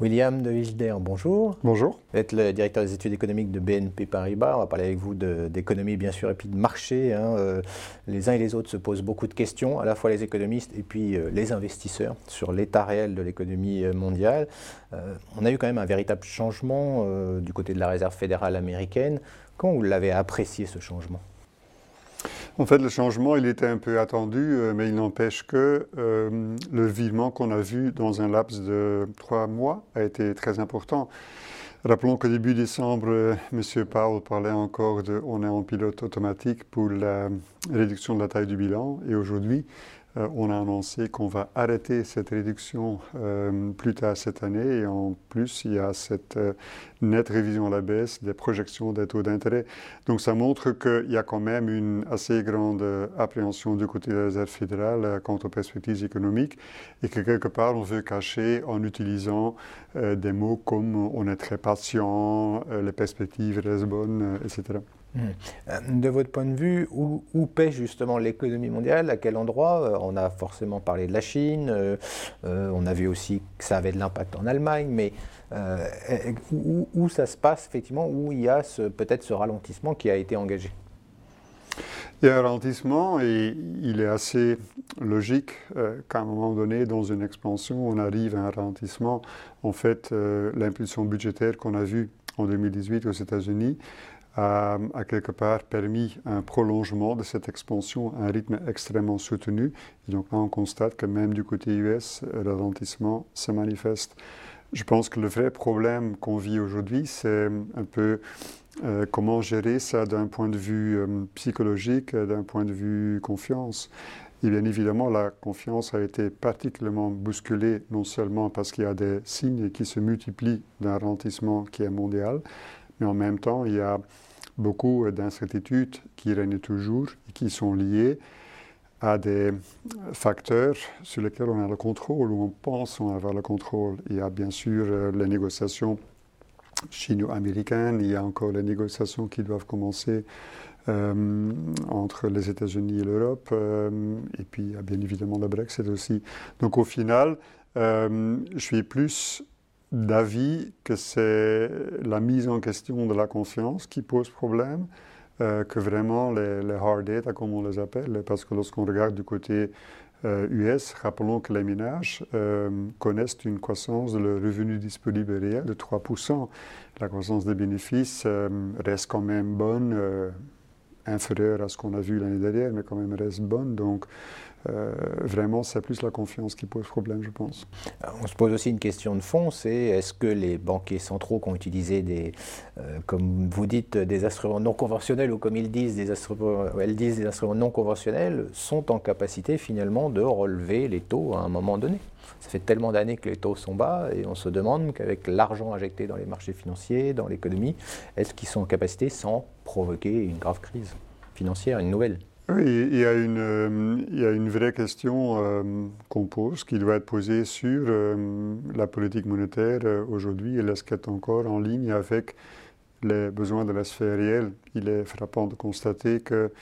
William de Wilder, bonjour. Bonjour. Vous êtes le directeur des études économiques de BNP Paribas. On va parler avec vous d'économie, bien sûr, et puis de marché. Hein. Euh, les uns et les autres se posent beaucoup de questions, à la fois les économistes et puis euh, les investisseurs, sur l'état réel de l'économie euh, mondiale. on a eu quand même un véritable changement du côté de la réserve fédérale américaine. Comment vous l'avez apprécié, ce changement? En fait, le changement, il était un peu attendu, euh, mais il n'empêche que euh, le virement qu'on a vu dans un laps de trois mois a été très important. Rappelons qu'au début décembre, euh, M. Powell parlait encore de on est en pilote automatique pour la réduction de la taille du bilan. Et aujourd'hui, euh, on a annoncé qu'on va arrêter cette réduction euh, plus tard cette année et en plus il y a cette euh, nette révision à la baisse des projections des taux d'intérêt. Donc ça montre qu'il y a quand même une assez grande appréhension du côté de la Réserve fédérale quant aux perspectives économiques et que quelque part on veut cacher en utilisant des mots comme on est très patient, les perspectives restent bonnes, etc. Euh, de votre point de vue, où, où pêche justement l'économie mondiale? À quel endroit? Euh, On a forcément parlé de la Chine, euh, on a vu aussi que ça avait de l'impact en Allemagne, mais où, ça se passe effectivement, où il y a peut-être ce ralentissement qui a été engagé? Il y a un ralentissement et il est assez logique qu'à un moment donné, dans une expansion, on arrive à un ralentissement. En fait, l'impulsion budgétaire qu'on a vue en 2018 aux États-Unis a, quelque part permis un prolongement de cette expansion à un rythme extrêmement soutenu. Et donc là, on constate que même du côté US, le ralentissement se manifeste. Je pense que le vrai problème qu'on vit aujourd'hui, c'est un peu euh, comment gérer ça d'un point de vue euh, psychologique, d'un point de vue confiance. Et bien évidemment, la confiance a été particulièrement bousculée, non seulement parce qu'il y a des signes qui se multiplient d'un ralentissement qui est mondial, mais en même temps, il y a beaucoup d'incertitudes qui règnent toujours et qui sont liées à des facteurs sur lesquels on a le contrôle ou on pense avoir le contrôle. Il y a bien sûr euh, les négociations chino-américaines, il y a encore les négociations qui doivent commencer euh, entre les États-Unis et l'Europe, euh, et puis il y a bien évidemment le Brexit aussi. Donc au final, je suis plus d'avis que c'est la mise en question de la confiance qui pose problème, euh, que vraiment les, hard data, comme on les appelle, parce que lorsqu'on regarde du côté US, euh, rappelons que les ménages euh, connaissent une croissance de leur revenu disponible réel de 3%. La croissance des bénéfices reste quand même bonne, inférieure à ce qu'on a vu l'année dernière, mais quand même reste bonne. Donc, euh, vraiment, c'est plus la confiance qui pose problème, je pense. Euh, on se pose aussi une question de fond, c'est est-ce que les banquiers centraux qui ont utilisé des, euh, comme vous dites, des instruments non conventionnels ou comme ils disent, elles disent des instruments non conventionnels, sont en capacité finalement de relever les taux à un moment donné? Ça fait tellement d'années que les taux sont bas et on se demande qu'avec l'argent injecté dans les marchés financiers, dans l'économie, est-ce qu'ils sont en capacité sans provoquer une grave crise financière, une nouvelle oui, il y a une, euh, il y a une vraie question euh, qu'on pose, qui doit être posée sur euh, la politique monétaire aujourd'hui et est-ce qu'elle est encore en ligne avec les besoins de la sphère réelle? Il est frappant de constater que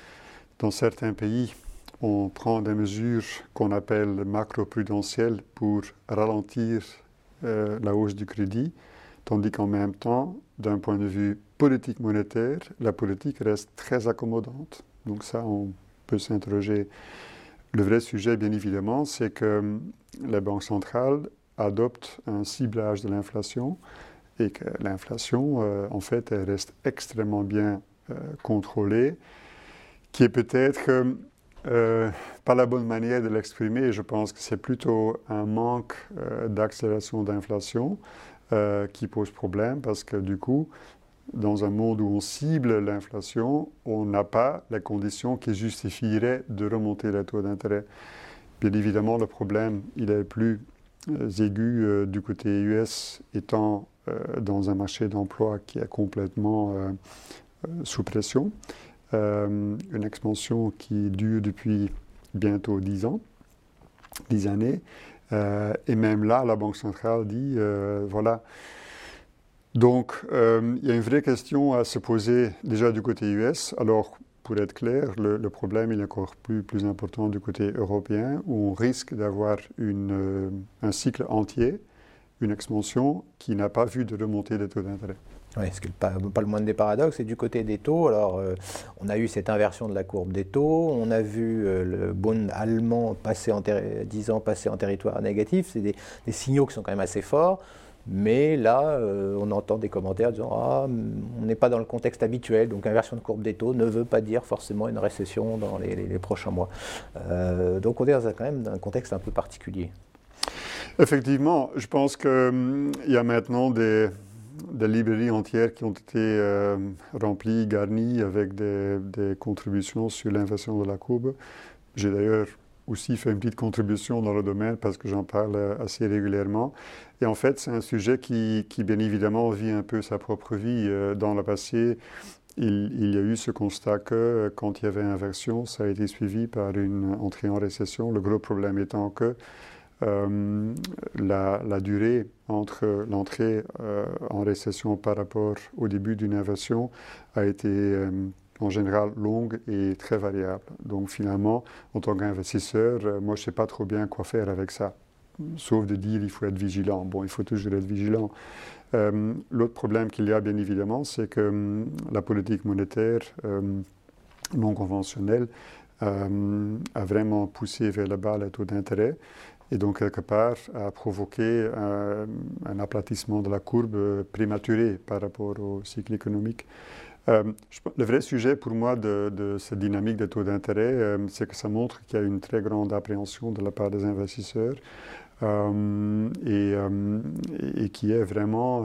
dans certains pays, on prend des mesures qu'on appelle macro-prudentielles pour ralentir la hausse du crédit, tandis qu'en même temps, d'un point de vue politique monétaire, la politique reste très accommodante. Donc ça, on peut s'interroger. Le vrai sujet, bien évidemment, c'est que la Banque centrale adopte un ciblage de l'inflation et que l'inflation, euh, en fait, elle reste extrêmement bien euh, contrôlée, qui est peut-être euh, pas la bonne manière de l'exprimer. Je pense que c'est plutôt un manque d'accélération d'inflation qui pose problème parce que du coup, dans un monde où on cible l'inflation, on n'a pas les conditions qui justifieraient de remonter les taux d'intérêt. Bien évidemment, le problème, il est plus euh, aigu euh, du côté US, étant euh, dans un marché d'emploi qui est complètement sous pression. une expansion qui dure depuis bientôt 10 ans, 10 années. et même là, la Banque centrale dit, voilà, donc, euh, il y a une vraie question à se poser déjà du côté US. Alors, pour être clair, le, problème est encore plus, important du côté européen, où on risque d'avoir euh, un cycle entier, une expansion qui n'a pas vu de remontée des taux d'intérêt. Oui, ce n'est pas, le moindre des paradoxes. Et du côté des taux, alors, euh, on a eu cette inversion de la courbe des taux, on a vu le Bund allemand passer en 10 ans passer en territoire négatif. C'est des, signaux qui sont quand même assez forts. Mais là, euh, on entend des commentaires disant Ah, on n'est pas dans le contexte habituel, donc inversion de courbe des taux ne veut pas dire forcément une récession dans les, prochains mois. donc on est dans quand même un contexte un peu particulier. Effectivement, je pense qu'il hum, y a maintenant des, des librairies entières qui ont été euh, remplies, garnies avec des, contributions sur l'inversion de la courbe. J'ai d'ailleurs aussi fait une petite contribution dans le domaine parce que j'en parle euh, assez régulièrement. Et en fait, c'est un sujet qui, bien évidemment, vit un peu sa propre vie. Euh, dans le passé, il, y a eu ce constat que quand il y avait inversion, ça a été suivi par une entrée en récession. Le gros problème étant que euh, la, durée entre l'entrée euh, en récession par rapport au début d'une inversion a été euh, en général longue et très variable. Donc finalement, en tant qu'investisseur, moi je ne sais pas trop bien quoi faire avec ça, sauf de dire il faut être vigilant. Bon, il faut toujours être vigilant. L'autre problème qu'il y a bien évidemment, c'est que hum, la politique monétaire non conventionnelle a vraiment poussé vers le bas les taux d'intérêt et donc quelque part a provoqué un, aplatissement de la courbe prématuré par rapport au cycle économique. Euh, le vrai sujet pour moi de, cette dynamique des taux d'intérêt, euh, c'est que ça montre qu'il y a une très grande appréhension de la part des investisseurs euh, et, qui est vraiment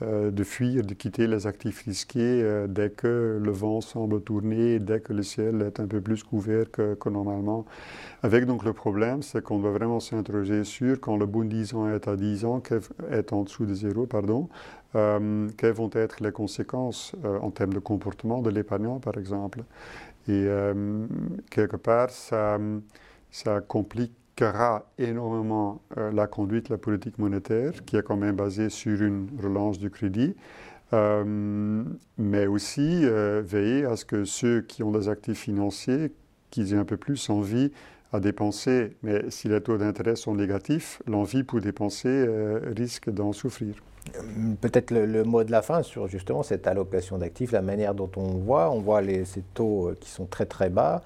de fuir, de quitter les actifs risqués euh, dès que le vent semble tourner, dès que le ciel est un peu plus couvert que, normalement. Avec donc le problème, c'est qu'on doit vraiment s'interroger sur quand le bon 10 ans est à 10 ans, est en dessous de zéro, pardon, euh, quelles vont être les conséquences en termes de comportement de l'épargnant, par exemple. Et quelque part, ça, ça complique énormément euh, la conduite de la politique monétaire, qui est quand même basée sur une relance du crédit, euh, mais aussi euh, veiller à ce que ceux qui ont des actifs financiers, qu'ils aient un peu plus envie à dépenser. Mais si les taux d'intérêt sont négatifs, l'envie pour dépenser risque d'en souffrir. Peut-être le, mot de la fin sur justement cette allocation d'actifs, la manière dont on voit, on voit ces taux euh, qui sont très très bas,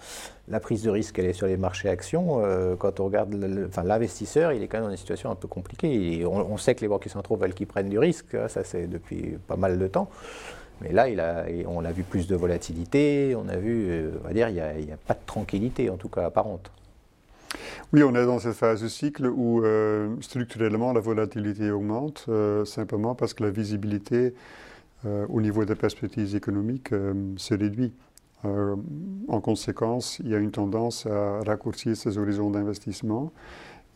la prise de risque elle est sur les marchés actions. Euh, quand on regarde, l'investisseur, il est quand même dans une situation un peu compliquée. On, sait que les banquiers centraux veulent qu'ils prennent du risque, hein, ça c'est depuis pas mal de temps. Mais là, on a vu plus de volatilité, on a vu, euh, on va dire, il n'y a, pas de tranquillité en tout cas apparente. Oui, on est dans cette phase de cycle où euh, structurellement la volatilité augmente, euh, simplement parce que la visibilité euh, au niveau des perspectives économiques se réduit. en conséquence, il y a une tendance à raccourcir ces horizons d'investissement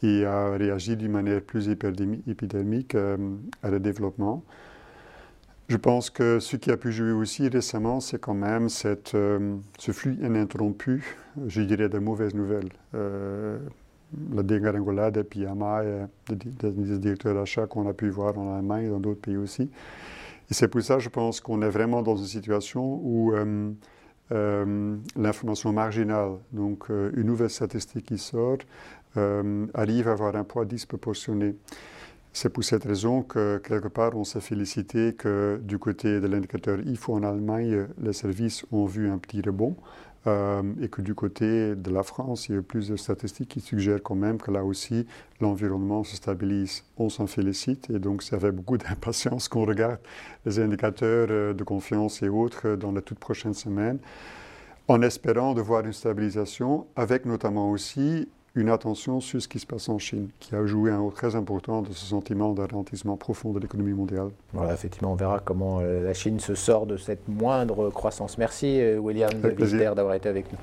et à réagir d'une manière plus épidémique à le développement. Je pense que ce qui a pu jouer aussi récemment, c'est quand même cette, euh, ce flux ininterrompu, je dirais, de mauvaises nouvelles. Euh, la dégringolade des PMI, des, des directeurs d'achat qu'on a pu voir en Allemagne et dans d'autres pays aussi. Et c'est pour ça, je pense qu'on est vraiment dans une situation où euh, l'information marginale, donc une nouvelle statistique qui sort, arrive à avoir un poids disproportionné. C'est pour cette raison que, quelque part, on s'est félicité que du côté de l'indicateur IFO en Allemagne, les services ont vu un petit rebond euh, et que du côté de la France, il y a plus de statistiques qui suggèrent quand même que là aussi, l'environnement se stabilise. On s'en félicite et donc, ça fait beaucoup d'impatience qu'on regarde les indicateurs euh, de confiance et autres dans les toutes prochaines semaines en espérant de voir une stabilisation, avec notamment aussi une attention sur ce qui se passe en Chine, qui a joué un rôle très important de ce sentiment d'un ralentissement profond de l'économie mondiale. Voilà, effectivement, on verra comment euh, la Chine se sort de cette moindre croissance. Merci, euh, William, d'avoir été avec nous.